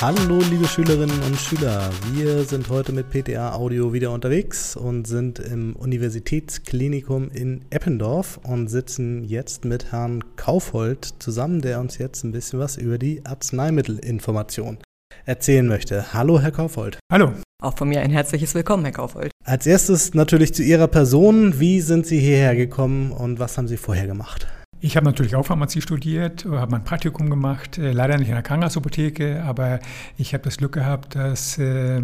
Hallo liebe Schülerinnen und Schüler, wir sind heute mit PTA Audio wieder unterwegs und sind im Universitätsklinikum in Eppendorf und sitzen jetzt mit Herrn Kaufhold zusammen, der uns jetzt ein bisschen was über die Arzneimittelinformation erzählen möchte. Hallo Herr Kaufhold. Hallo. Auch von mir ein herzliches Willkommen, Herr Kaufhold. Als erstes natürlich zu Ihrer Person. Wie sind Sie hierher gekommen und was haben Sie vorher gemacht? Ich habe natürlich auch Pharmazie studiert, habe mein Praktikum gemacht, äh, leider nicht in der Krankenhausapotheke, aber ich habe das Glück gehabt, dass äh,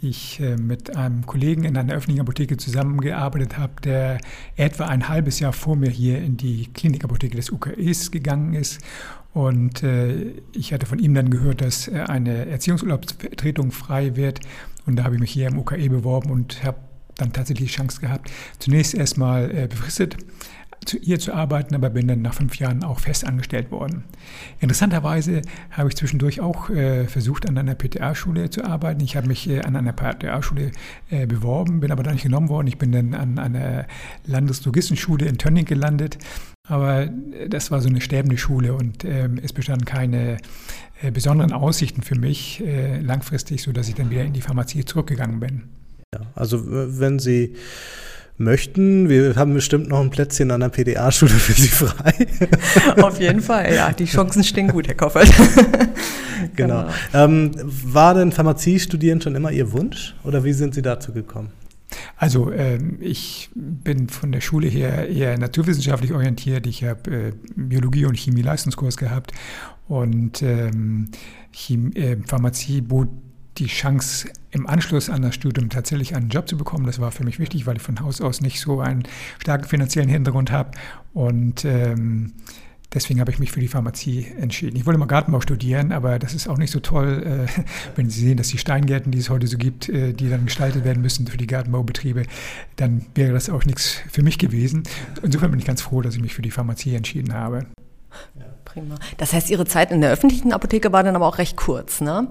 ich äh, mit einem Kollegen in einer öffentlichen Apotheke zusammengearbeitet habe, der etwa ein halbes Jahr vor mir hier in die Klinikapotheke des UKEs gegangen ist. Und äh, ich hatte von ihm dann gehört, dass eine Erziehungsurlaubsvertretung frei wird. Und da habe ich mich hier im UKE beworben und habe dann tatsächlich die Chance gehabt, zunächst erstmal befristet ihr zu arbeiten, aber bin dann nach fünf Jahren auch fest angestellt worden. Interessanterweise habe ich zwischendurch auch äh, versucht, an einer PTA-Schule zu arbeiten. Ich habe mich äh, an einer PTA-Schule äh, beworben, bin aber da nicht genommen worden. Ich bin dann an einer Landeslogistenschule in Tönning gelandet. Aber äh, das war so eine sterbende Schule und ähm, es bestanden keine äh, besonderen Aussichten für mich äh, langfristig, sodass ich dann wieder in die Pharmazie zurückgegangen bin. Ja, also wenn Sie möchten. Wir haben bestimmt noch ein Plätzchen an der PDA-Schule für Sie frei. Auf jeden Fall, ja. Die Chancen stehen gut, Herr Koffert. genau. genau. Ähm, war denn Pharmazie studieren schon immer Ihr Wunsch oder wie sind Sie dazu gekommen? Also ähm, ich bin von der Schule her eher naturwissenschaftlich orientiert. Ich habe äh, Biologie und Chemie Leistungskurs gehabt und ähm, Chemie, äh, Pharmazie bot die Chance, im Anschluss an das Studium tatsächlich einen Job zu bekommen. Das war für mich wichtig, weil ich von Haus aus nicht so einen starken finanziellen Hintergrund habe. Und ähm, deswegen habe ich mich für die Pharmazie entschieden. Ich wollte mal Gartenbau studieren, aber das ist auch nicht so toll, äh, wenn Sie sehen, dass die Steingärten, die es heute so gibt, äh, die dann gestaltet werden müssen für die Gartenbaubetriebe, dann wäre das auch nichts für mich gewesen. Insofern bin ich ganz froh, dass ich mich für die Pharmazie entschieden habe. Prima. Das heißt, Ihre Zeit in der öffentlichen Apotheke war dann aber auch recht kurz, ne?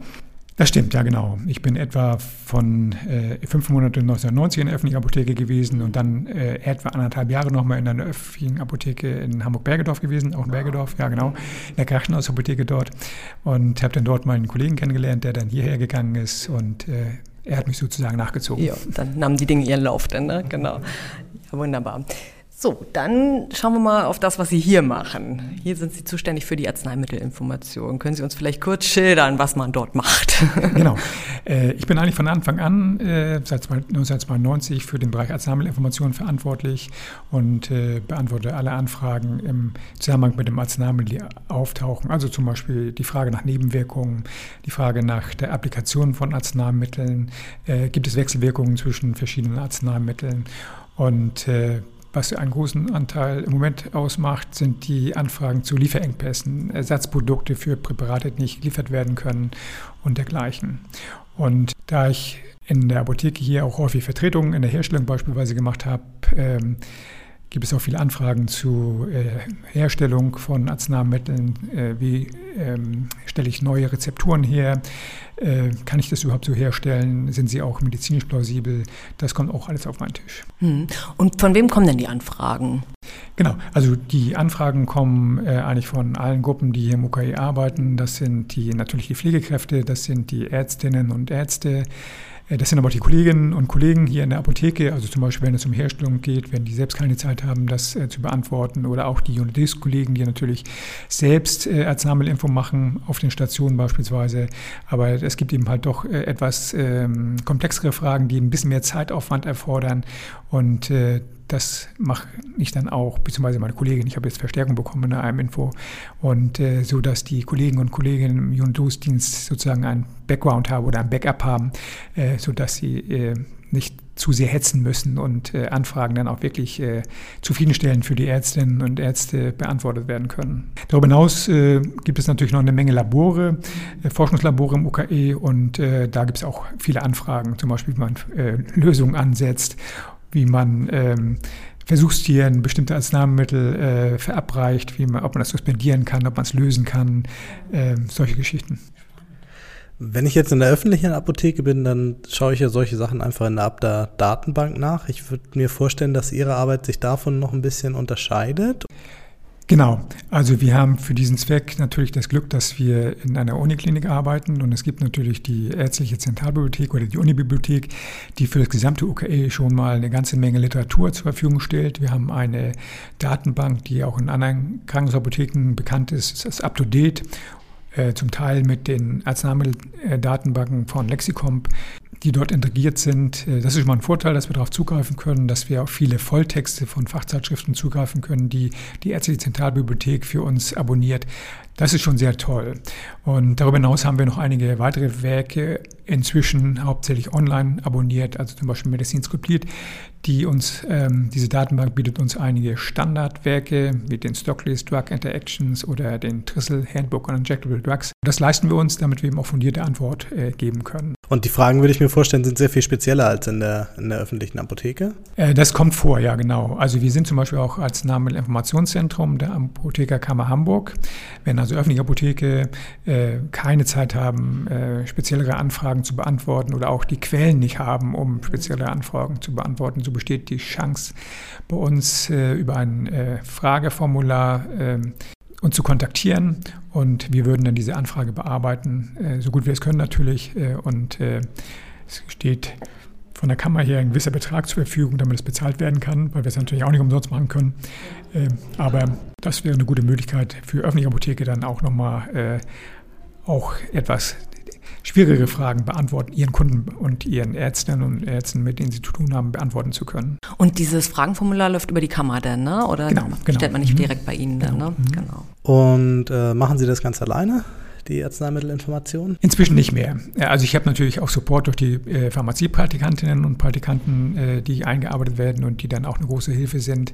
Das stimmt, ja genau. Ich bin etwa von äh, fünf Monaten 1990 in der öffentlichen Apotheke gewesen und dann äh, etwa anderthalb Jahre nochmal in einer öffentlichen Apotheke in Hamburg-Bergedorf gewesen, auch in Bergedorf, ja genau, in der Krankenhausapotheke dort und habe dann dort meinen Kollegen kennengelernt, der dann hierher gegangen ist und äh, er hat mich sozusagen nachgezogen. Ja, dann nahmen die Dinge ihren Lauf dann, ne? genau. Ja, wunderbar. So, dann schauen wir mal auf das, was Sie hier machen. Hier sind Sie zuständig für die Arzneimittelinformation. Können Sie uns vielleicht kurz schildern, was man dort macht? genau. Äh, ich bin eigentlich von Anfang an, äh, seit 1992, für den Bereich Arzneimittelinformation verantwortlich und äh, beantworte alle Anfragen im Zusammenhang mit dem Arzneimittel, die auftauchen. Also zum Beispiel die Frage nach Nebenwirkungen, die Frage nach der Applikation von Arzneimitteln. Gibt es Wechselwirkungen zwischen verschiedenen Arzneimitteln? Und was einen großen Anteil im Moment ausmacht, sind die Anfragen zu Lieferengpässen, Ersatzprodukte für Präparate, die nicht geliefert werden können und dergleichen. Und da ich in der Apotheke hier auch häufig Vertretungen in der Herstellung beispielsweise gemacht habe, ähm, gibt es auch viele Anfragen zu äh, Herstellung von Arzneimitteln. Äh, wie ähm, stelle ich neue Rezepturen her? Äh, kann ich das überhaupt so herstellen? Sind sie auch medizinisch plausibel? Das kommt auch alles auf meinen Tisch. Hm. Und von wem kommen denn die Anfragen? Genau, also die Anfragen kommen äh, eigentlich von allen Gruppen, die hier im UKE arbeiten. Das sind die natürlich die Pflegekräfte, das sind die Ärztinnen und Ärzte. Äh, das sind aber auch die Kolleginnen und Kollegen hier in der Apotheke, also zum Beispiel, wenn es um Herstellung geht, wenn die selbst keine Zeit haben, das äh, zu beantworten, oder auch die Journalist-Kollegen, die natürlich selbst äh, Arzneimittelinfo machen, auf den Stationen beispielsweise. Aber es gibt eben halt doch äh, etwas ähm, komplexere Fragen, die ein bisschen mehr Zeitaufwand erfordern. Und äh, das mache ich dann auch, beziehungsweise meine Kollegin. Ich habe jetzt Verstärkung bekommen in der AM-Info. Und äh, so, dass die Kollegen und Kolleginnen im Jundus-Dienst sozusagen einen Background haben oder ein Backup haben, äh, sodass sie äh, nicht zu sehr hetzen müssen und äh, Anfragen dann auch wirklich äh, zufriedenstellend für die Ärztinnen und Ärzte beantwortet werden können. Darüber hinaus äh, gibt es natürlich noch eine Menge Labore, äh, Forschungslabore im UKE und äh, da gibt es auch viele Anfragen, zum Beispiel, wie man äh, Lösungen ansetzt wie man ähm, Versuchstieren bestimmte Arzneimittel äh, verabreicht, wie man, ob man das suspendieren kann, ob man es lösen kann, äh, solche Geschichten. Wenn ich jetzt in der öffentlichen Apotheke bin, dann schaue ich ja solche Sachen einfach in der Abda-Datenbank nach. Ich würde mir vorstellen, dass Ihre Arbeit sich davon noch ein bisschen unterscheidet. Genau. Also wir haben für diesen Zweck natürlich das Glück, dass wir in einer Uniklinik arbeiten und es gibt natürlich die ärztliche Zentralbibliothek oder die Unibibliothek, die für das gesamte UKE schon mal eine ganze Menge Literatur zur Verfügung stellt. Wir haben eine Datenbank, die auch in anderen Krankenhausapotheken bekannt ist, das ist up-to-date äh, zum Teil mit den Arzneimitteldatenbanken von Lexicomp die dort integriert sind. Äh, das ist schon mal ein Vorteil, dass wir darauf zugreifen können, dass wir auf viele Volltexte von Fachzeitschriften zugreifen können, die die Ärztliche Zentralbibliothek für uns abonniert. Das ist schon sehr toll. Und darüber hinaus haben wir noch einige weitere Werke inzwischen hauptsächlich online abonniert, also zum Beispiel Medicine Complete, die uns, ähm, diese Datenbank bietet uns einige Standardwerke wie den Stocklist Drug Interactions oder den Trissel Handbook on Injectable Drugs. Das leisten wir uns, damit wir eben auch fundierte Antwort äh, geben können. Und die Fragen, würde ich mir vorstellen, sind sehr viel spezieller als in der, in der öffentlichen Apotheke? Äh, das kommt vor, ja, genau. Also wir sind zum Beispiel auch als Arzneimittelinformationszentrum der Apothekerkammer Hamburg. Wenn also öffentliche Apotheke äh, keine Zeit haben, äh, speziellere Anfragen zu beantworten oder auch die Quellen nicht haben, um spezielle Anfragen zu beantworten, so besteht die Chance bei uns äh, über ein äh, Frageformular ähm, uns zu kontaktieren und wir würden dann diese Anfrage bearbeiten, äh, so gut wir es können natürlich. Äh, und äh, es steht von der Kammer her ein gewisser Betrag zur Verfügung, damit es bezahlt werden kann, weil wir es natürlich auch nicht umsonst machen können. Äh, aber das wäre eine gute Möglichkeit für öffentliche Apotheke dann auch nochmal auch etwas schwierige Fragen beantworten, ihren Kunden und ihren Ärztinnen und Ärzten, mit denen sie zu tun haben, beantworten zu können. Und dieses Fragenformular läuft über die Kammer dann, ne? oder genau, genau. stellt man nicht mhm. direkt bei Ihnen dann? Genau. Ne? Mhm. genau. Und äh, machen Sie das ganz alleine? die Arzneimittelinformation? Inzwischen nicht mehr. Also ich habe natürlich auch Support durch die äh, Pharmaziepraktikantinnen und Praktikanten, äh, die eingearbeitet werden und die dann auch eine große Hilfe sind.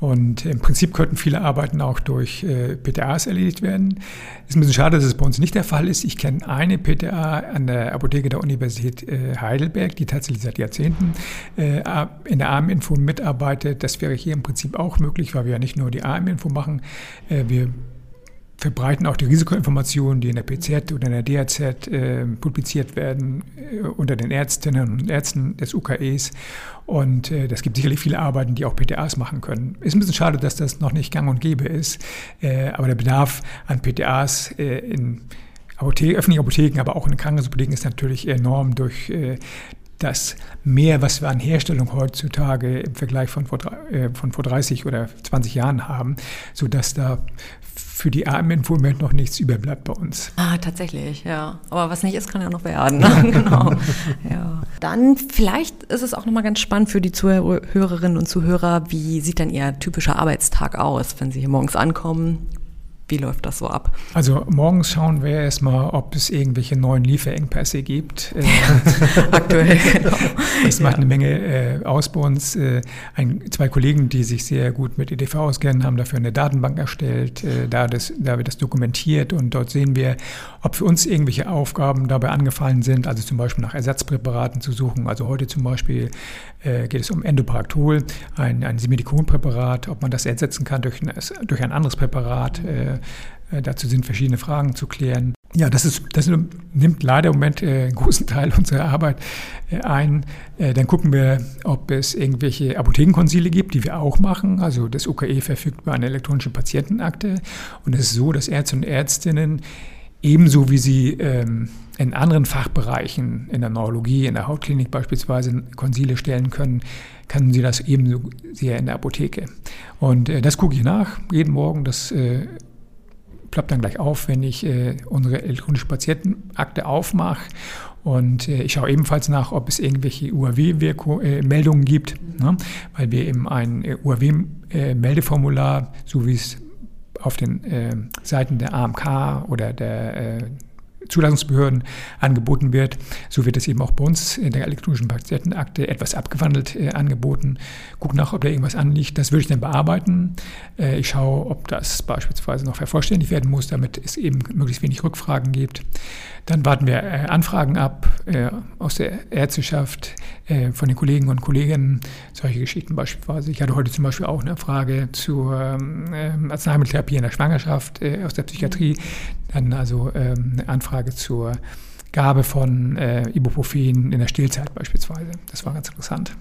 Und im Prinzip könnten viele Arbeiten auch durch äh, PTAs erledigt werden. Ist ein bisschen schade, dass es bei uns nicht der Fall ist. Ich kenne eine PTA an der Apotheke der Universität äh, Heidelberg, die tatsächlich seit Jahrzehnten äh, in der AM-Info mitarbeitet. Das wäre hier im Prinzip auch möglich, weil wir ja nicht nur die AM-Info machen. Äh, wir verbreiten auch die Risikoinformationen, die in der PZ oder in der DRZ äh, publiziert werden, äh, unter den Ärztinnen und Ärzten des UKEs. Und äh, das gibt sicherlich viele Arbeiten, die auch PTAs machen können. Ist ein bisschen schade, dass das noch nicht gang und gäbe ist, äh, aber der Bedarf an PTAs äh, in Apothe öffentlichen Apotheken, aber auch in Krankenhausapotheken ist natürlich enorm durch äh, das Mehr, was wir an Herstellung heutzutage im Vergleich von vor, äh, von vor 30 oder 20 Jahren haben, sodass da für die AM-Info im Moment noch nichts überbleibt bei uns. Ah, tatsächlich, ja. Aber was nicht ist, kann ja noch werden. Ne? genau. ja. Dann vielleicht ist es auch nochmal ganz spannend für die Zuhörerinnen und Zuhörer, wie sieht denn Ihr typischer Arbeitstag aus, wenn Sie hier morgens ankommen? Wie läuft das so ab? Also morgens schauen wir erstmal, ob es irgendwelche neuen Lieferengpässe gibt. Äh, Aktuell, genau. Das macht ja. eine Menge äh, aus bei uns. Äh, ein, zwei Kollegen, die sich sehr gut mit EDV auskennen, haben dafür eine Datenbank erstellt. Äh, da, das, da wird das dokumentiert und dort sehen wir, ob für uns irgendwelche Aufgaben dabei angefallen sind, also zum Beispiel nach Ersatzpräparaten zu suchen. Also heute zum Beispiel äh, geht es um Endoparactol, ein, ein Simedikonpräparat, ob man das ersetzen kann durch ein, durch ein anderes Präparat. Äh, dazu sind verschiedene Fragen zu klären. Ja, das, ist, das nimmt leider im Moment äh, einen großen Teil unserer Arbeit äh, ein. Äh, dann gucken wir, ob es irgendwelche Apothekenkonsile gibt, die wir auch machen. Also das UKE verfügt über eine elektronische Patientenakte. Und es ist so, dass Ärzte und Ärztinnen ebenso wie sie ähm, in anderen Fachbereichen, in der Neurologie, in der Hautklinik beispielsweise Konsile stellen können, können sie das ebenso sehr in der Apotheke. Und äh, das gucke ich nach jeden Morgen. Das äh, ploppt dann gleich auf, wenn ich äh, unsere elektronische Patientenakte aufmache. Und äh, ich schaue ebenfalls nach, ob es irgendwelche UAW-Meldungen äh, gibt, ne? weil wir eben ein äh, UAW-Meldeformular, so wie es auf den äh, Seiten der AMK oder der äh, Zulassungsbehörden angeboten wird. So wird es eben auch bei uns in der elektronischen Patientenakte etwas abgewandelt äh, angeboten. Guck nach, ob da irgendwas anliegt. Das würde ich dann bearbeiten. Äh, ich schaue, ob das beispielsweise noch vervollständigt werden muss, damit es eben möglichst wenig Rückfragen gibt. Dann warten wir äh, Anfragen ab äh, aus der Ärzteschaft, äh, von den Kollegen und Kolleginnen, solche Geschichten beispielsweise. Ich hatte heute zum Beispiel auch eine Frage zur ähm, Arzneimitteltherapie in der Schwangerschaft äh, aus der Psychiatrie. Dann also ähm, eine Anfrage zur Gabe von äh, Ibuprofen in der Stillzeit beispielsweise. Das war ganz interessant.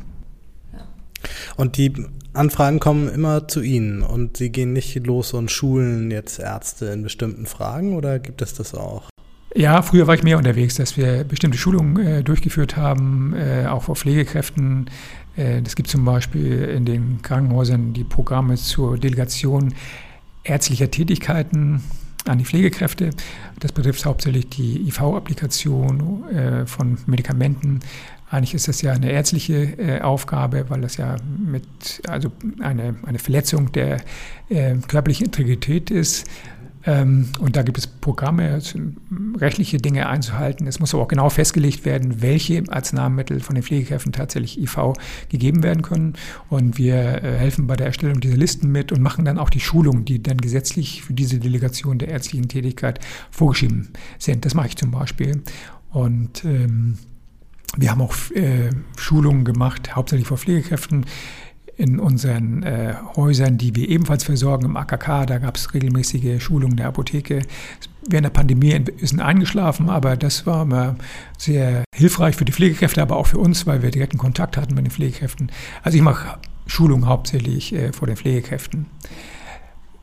Und die Anfragen kommen immer zu Ihnen und Sie gehen nicht los und schulen jetzt Ärzte in bestimmten Fragen oder gibt es das auch? Ja, früher war ich mehr unterwegs, dass wir bestimmte Schulungen äh, durchgeführt haben, äh, auch vor Pflegekräften. Äh, es gibt zum Beispiel in den Krankenhäusern die Programme zur Delegation ärztlicher Tätigkeiten an die Pflegekräfte. Das betrifft hauptsächlich die IV-Applikation äh, von Medikamenten. Eigentlich ist das ja eine ärztliche äh, Aufgabe, weil das ja mit also eine, eine Verletzung der äh, körperlichen Integrität ist. Ähm, und da gibt es Programme, rechtliche Dinge einzuhalten. Es muss aber auch genau festgelegt werden, welche Arzneimittel von den Pflegekräften tatsächlich IV gegeben werden können. Und wir äh, helfen bei der Erstellung dieser Listen mit und machen dann auch die Schulungen, die dann gesetzlich für diese Delegation der ärztlichen Tätigkeit vorgeschrieben sind. Das mache ich zum Beispiel. Und ähm, wir haben auch äh, Schulungen gemacht, hauptsächlich vor Pflegekräften in unseren äh, Häusern, die wir ebenfalls versorgen, im AKK, da gab es regelmäßige Schulungen der Apotheke. Während der Pandemie ist eingeschlafen, aber das war immer sehr hilfreich für die Pflegekräfte, aber auch für uns, weil wir direkten Kontakt hatten mit den Pflegekräften. Also ich mache Schulungen hauptsächlich äh, vor den Pflegekräften.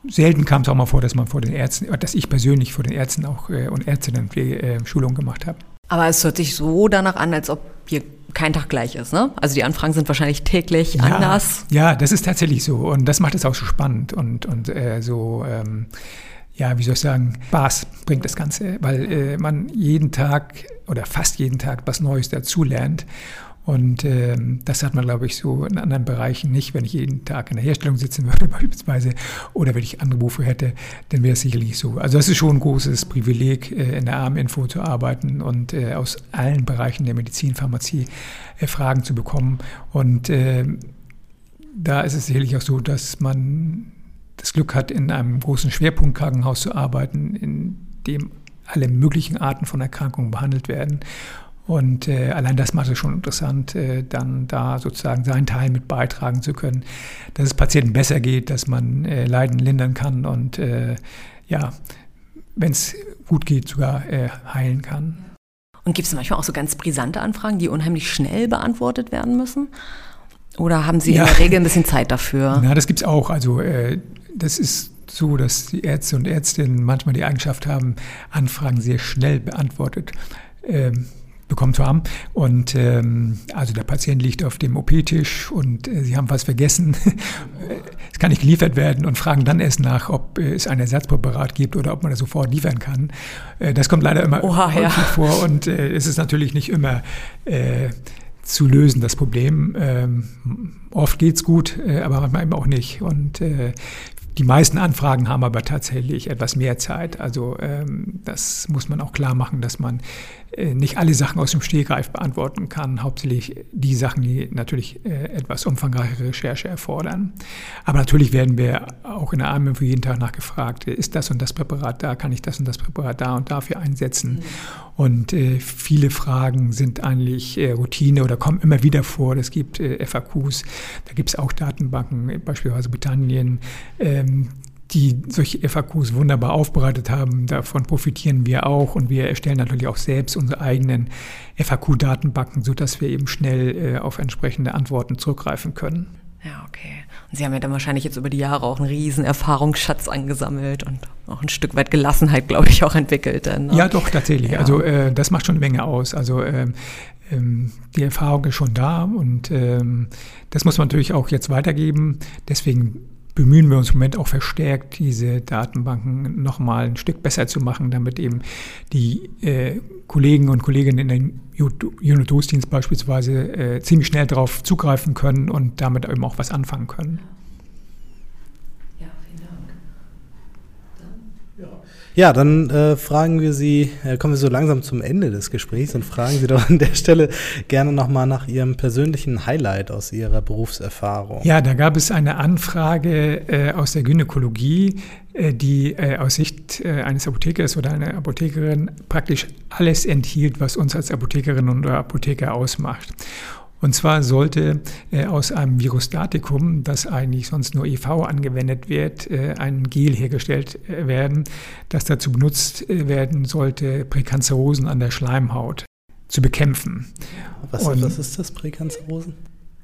Selten kam es auch mal vor, dass man vor den Ärzten, dass ich persönlich vor den Ärzten auch äh, und Ärztinnen äh, Schulungen gemacht habe. Aber es hört sich so danach an, als ob hier kein Tag gleich ist, ne? Also die Anfragen sind wahrscheinlich täglich ja, anders. Ja, das ist tatsächlich so und das macht es auch so spannend und, und äh, so, ähm, ja, wie soll ich sagen, Spaß bringt das Ganze, weil äh, man jeden Tag oder fast jeden Tag was Neues dazulernt und ähm, das hat man, glaube ich, so in anderen Bereichen nicht. Wenn ich jeden Tag in der Herstellung sitzen würde, beispielsweise, oder wenn ich andere Berufe hätte, dann wäre es sicherlich so. Also das ist schon ein großes Privileg, äh, in der Arminfo zu arbeiten und äh, aus allen Bereichen der Medizin, Pharmazie äh, Fragen zu bekommen. Und äh, da ist es sicherlich auch so, dass man das Glück hat, in einem großen Schwerpunktkrankenhaus zu arbeiten, in dem alle möglichen Arten von Erkrankungen behandelt werden und äh, allein das macht es schon interessant, äh, dann da sozusagen seinen Teil mit beitragen zu können, dass es Patienten besser geht, dass man äh, Leiden lindern kann und äh, ja, wenn es gut geht, sogar äh, heilen kann. Und gibt es manchmal auch so ganz brisante Anfragen, die unheimlich schnell beantwortet werden müssen? Oder haben Sie ja. in der Regel ein bisschen Zeit dafür? Na, das gibt es auch. Also äh, das ist so, dass die Ärzte und Ärztinnen manchmal die Eigenschaft haben, Anfragen sehr schnell beantwortet. Ähm, bekommen zu haben. Und ähm, also der Patient liegt auf dem OP-Tisch und äh, sie haben was vergessen. es kann nicht geliefert werden und fragen dann erst nach, ob äh, es ein Ersatzpräparat gibt oder ob man das sofort liefern kann. Äh, das kommt leider immer Oha, häufig ja. vor und äh, es ist natürlich nicht immer äh, zu lösen, das Problem. Ähm, oft geht's gut, äh, aber manchmal eben auch nicht. Und äh, die meisten Anfragen haben aber tatsächlich etwas mehr Zeit. Also ähm, das muss man auch klar machen, dass man äh, nicht alle Sachen aus dem Stegreif beantworten kann. Hauptsächlich die Sachen, die natürlich äh, etwas umfangreiche Recherche erfordern. Aber natürlich werden wir auch in der Armenfo jeden Tag nachgefragt, ist das und das Präparat da, kann ich das und das Präparat da und dafür einsetzen. Mhm. Und äh, viele Fragen sind eigentlich äh, Routine oder kommen immer wieder vor. Es gibt äh, FAQs, da gibt es auch Datenbanken, beispielsweise Britannien, ähm, die solche FAQs wunderbar aufbereitet haben. Davon profitieren wir auch und wir erstellen natürlich auch selbst unsere eigenen FAQ-Datenbanken, sodass wir eben schnell äh, auf entsprechende Antworten zurückgreifen können. Ja, okay. Und Sie haben ja dann wahrscheinlich jetzt über die Jahre auch einen riesen Erfahrungsschatz angesammelt und auch ein Stück weit Gelassenheit, glaube ich, auch entwickelt. Dann, ne? Ja, doch, tatsächlich. Ja. Also äh, das macht schon eine Menge aus. Also ähm, ähm, die Erfahrung ist schon da und ähm, das muss man natürlich auch jetzt weitergeben. Deswegen bemühen wir uns im Moment auch verstärkt, diese Datenbanken nochmal ein Stück besser zu machen, damit eben die äh, Kollegen und Kolleginnen in den Unit-Dienst beispielsweise äh, ziemlich schnell darauf zugreifen können und damit eben auch was anfangen können. Ja, dann äh, fragen wir Sie, äh, kommen wir so langsam zum Ende des Gesprächs und fragen Sie doch an der Stelle gerne nochmal nach Ihrem persönlichen Highlight aus Ihrer Berufserfahrung. Ja, da gab es eine Anfrage äh, aus der Gynäkologie, äh, die äh, aus Sicht äh, eines Apothekers oder einer Apothekerin praktisch alles enthielt, was uns als Apothekerin oder Apotheker ausmacht. Und zwar sollte äh, aus einem Virostatikum, das eigentlich sonst nur EV angewendet wird, äh, ein Gel hergestellt äh, werden, das dazu benutzt äh, werden sollte, Präkanzerosen an der Schleimhaut zu bekämpfen. Was, was ist das, Präkanzerosen?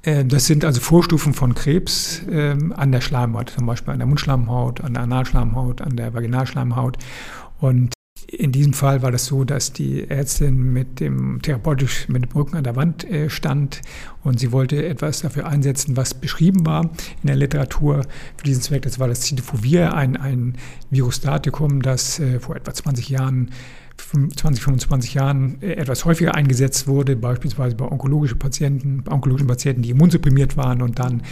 Äh, das sind also Vorstufen von Krebs äh, an der Schleimhaut, zum Beispiel an der Mundschleimhaut, an der Analschleimhaut, an der Vaginalschleimhaut. Und in diesem Fall war das so, dass die Ärztin mit dem therapeutisch mit dem Rücken an der Wand äh, stand und sie wollte etwas dafür einsetzen, was beschrieben war in der Literatur für diesen Zweck. Das war das Cidofovir, ein, ein Virustatikum, das äh, vor etwa 20 Jahren 20, 25 Jahren äh, etwas häufiger eingesetzt wurde, beispielsweise bei onkologischen Patienten, bei onkologischen Patienten, die immunsupprimiert waren und dann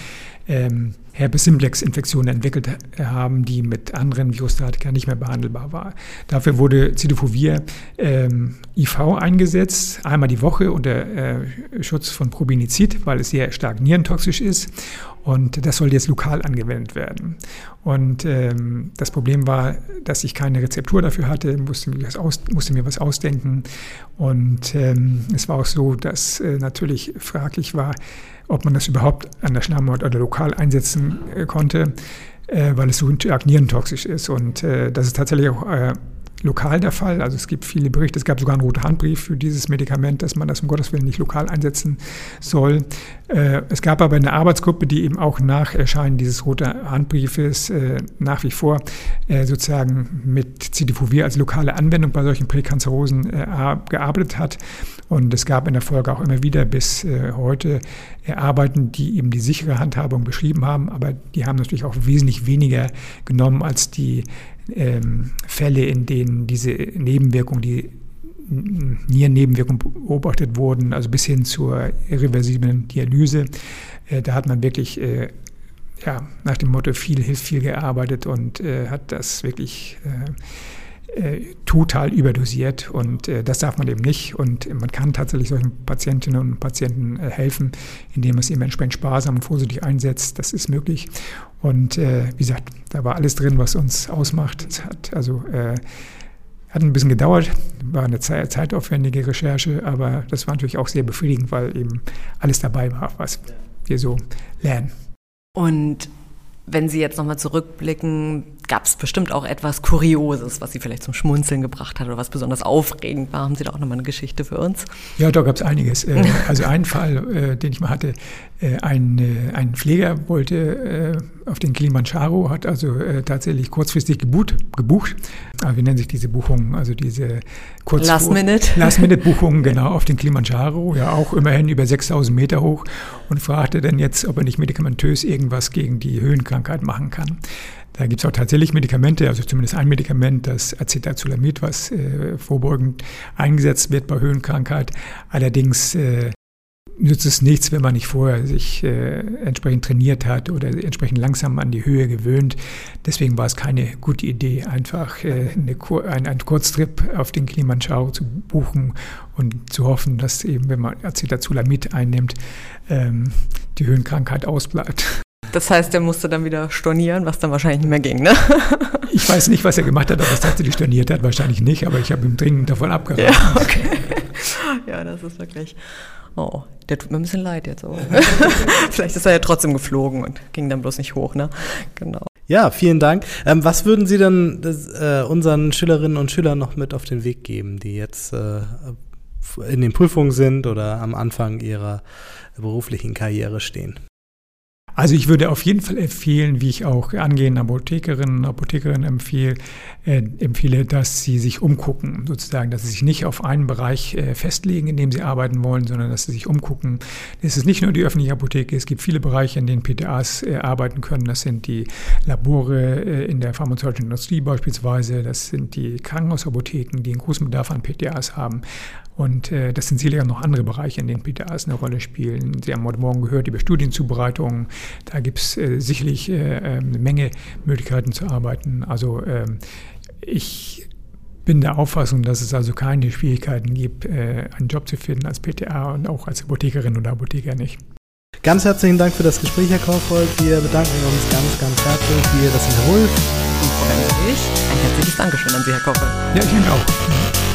ähm, Herpes simplex Infektionen entwickelt haben, die mit anderen Virustatika nicht mehr behandelbar waren. Dafür wurde Cidofovir ähm, IV eingesetzt, einmal die Woche unter äh, Schutz von Probinizid, weil es sehr stark nierentoxisch ist. Und das soll jetzt lokal angewendet werden. Und ähm, das Problem war, dass ich keine Rezeptur dafür hatte, musste mir was, aus, musste mir was ausdenken. Und ähm, es war auch so, dass äh, natürlich fraglich war, ob man das überhaupt an der Schleimhaut oder lokal einsetzen äh, konnte, äh, weil es so nierentoxisch ist. Und äh, das ist tatsächlich auch äh, lokal der Fall. Also es gibt viele Berichte, es gab sogar einen roten Handbrief für dieses Medikament, dass man das um Gottes Willen nicht lokal einsetzen soll. Äh, es gab aber eine Arbeitsgruppe, die eben auch nach Erscheinen dieses roten Handbriefes äh, nach wie vor äh, sozusagen mit Cidofovir als lokale Anwendung bei solchen Präkanzerosen gearbeitet hat. Und es gab in der Folge auch immer wieder bis heute Arbeiten, die eben die sichere Handhabung beschrieben haben, aber die haben natürlich auch wesentlich weniger genommen als die ähm, Fälle, in denen diese Nebenwirkungen, die Nierennebenwirkungen beobachtet wurden, also bis hin zur irreversiblen Dialyse. Äh, da hat man wirklich äh, ja, nach dem Motto viel hilft viel gearbeitet und äh, hat das wirklich äh, total überdosiert und äh, das darf man eben nicht und man kann tatsächlich solchen Patientinnen und Patienten äh, helfen, indem man es eben entsprechend sparsam und vorsichtig einsetzt. Das ist möglich und äh, wie gesagt, da war alles drin, was uns ausmacht. Es hat also äh, hat ein bisschen gedauert, war eine zeitaufwendige Recherche, aber das war natürlich auch sehr befriedigend, weil eben alles dabei war, was wir so lernen. Und wenn Sie jetzt nochmal zurückblicken, gab es bestimmt auch etwas Kurioses, was Sie vielleicht zum Schmunzeln gebracht hat oder was besonders aufregend war. Haben Sie da auch nochmal eine Geschichte für uns? Ja, da gab es einiges. Äh, also einen Fall, äh, den ich mal hatte, äh, ein, ein Pfleger wollte auf den Kilimanjaro, hat also tatsächlich kurzfristig gebucht. gebucht. Aber wie nennen sich diese Buchungen? Also diese kurz Last-Minute. Last-Minute-Buchungen, genau, auf den Kilimanjaro, ja auch immerhin über 6000 Meter hoch und fragte dann jetzt, ob er nicht medikamentös irgendwas gegen die Höhenkrankheit machen kann. Da gibt es auch tatsächlich Medikamente, also zumindest ein Medikament, das Acetazolamid, was äh, vorbeugend eingesetzt wird bei Höhenkrankheit. Allerdings äh, nützt es nichts, wenn man nicht vorher sich äh, entsprechend trainiert hat oder entsprechend langsam an die Höhe gewöhnt. Deswegen war es keine gute Idee, einfach äh, eine, ein, einen Kurztrip auf den Kilimanjaro zu buchen und zu hoffen, dass eben, wenn man Acetazolamid einnimmt, ähm, die Höhenkrankheit ausbleibt. Das heißt, er musste dann wieder stornieren, was dann wahrscheinlich nicht mehr ging, ne? Ich weiß nicht, was er gemacht hat, ob er tatsächlich storniert hat, wahrscheinlich nicht, aber ich habe ihm dringend davon abgeraten. Ja, okay. ja, das ist wirklich. Oh, der tut mir ein bisschen leid jetzt. Oh. Vielleicht ist er ja trotzdem geflogen und ging dann bloß nicht hoch, ne? Genau. Ja, vielen Dank. Ähm, was würden Sie dann das, äh, unseren Schülerinnen und Schülern noch mit auf den Weg geben, die jetzt äh, in den Prüfungen sind oder am Anfang ihrer beruflichen Karriere stehen? Also ich würde auf jeden Fall empfehlen, wie ich auch angehenden Apothekerinnen und Apothekerinnen empfehle, äh, empfehle, dass sie sich umgucken, sozusagen, dass sie sich nicht auf einen Bereich äh, festlegen, in dem sie arbeiten wollen, sondern dass sie sich umgucken. Es ist nicht nur die öffentliche Apotheke, es gibt viele Bereiche, in denen PTAs äh, arbeiten können. Das sind die Labore äh, in der pharmazeutischen Industrie beispielsweise, das sind die Krankenhausapotheken, die einen großen Bedarf an PTAs haben. Und äh, das sind sicherlich auch noch andere Bereiche, in denen PTAs eine Rolle spielen. Sie haben heute Morgen gehört über Studienzubereitungen. Da gibt es äh, sicherlich äh, ähm, eine Menge Möglichkeiten zu arbeiten. Also ähm, ich bin der Auffassung, dass es also keine Schwierigkeiten gibt, äh, einen Job zu finden als PTA und auch als Apothekerin oder Apotheker nicht. Ganz herzlichen Dank für das Gespräch, Herr Kaufhold. Wir bedanken uns ganz, ganz herzlich. Wir, das sind Herr Wulf. Und ich. Ein herzliches Dankeschön an Sie, Herr Kaufhold. Ja, ich auch.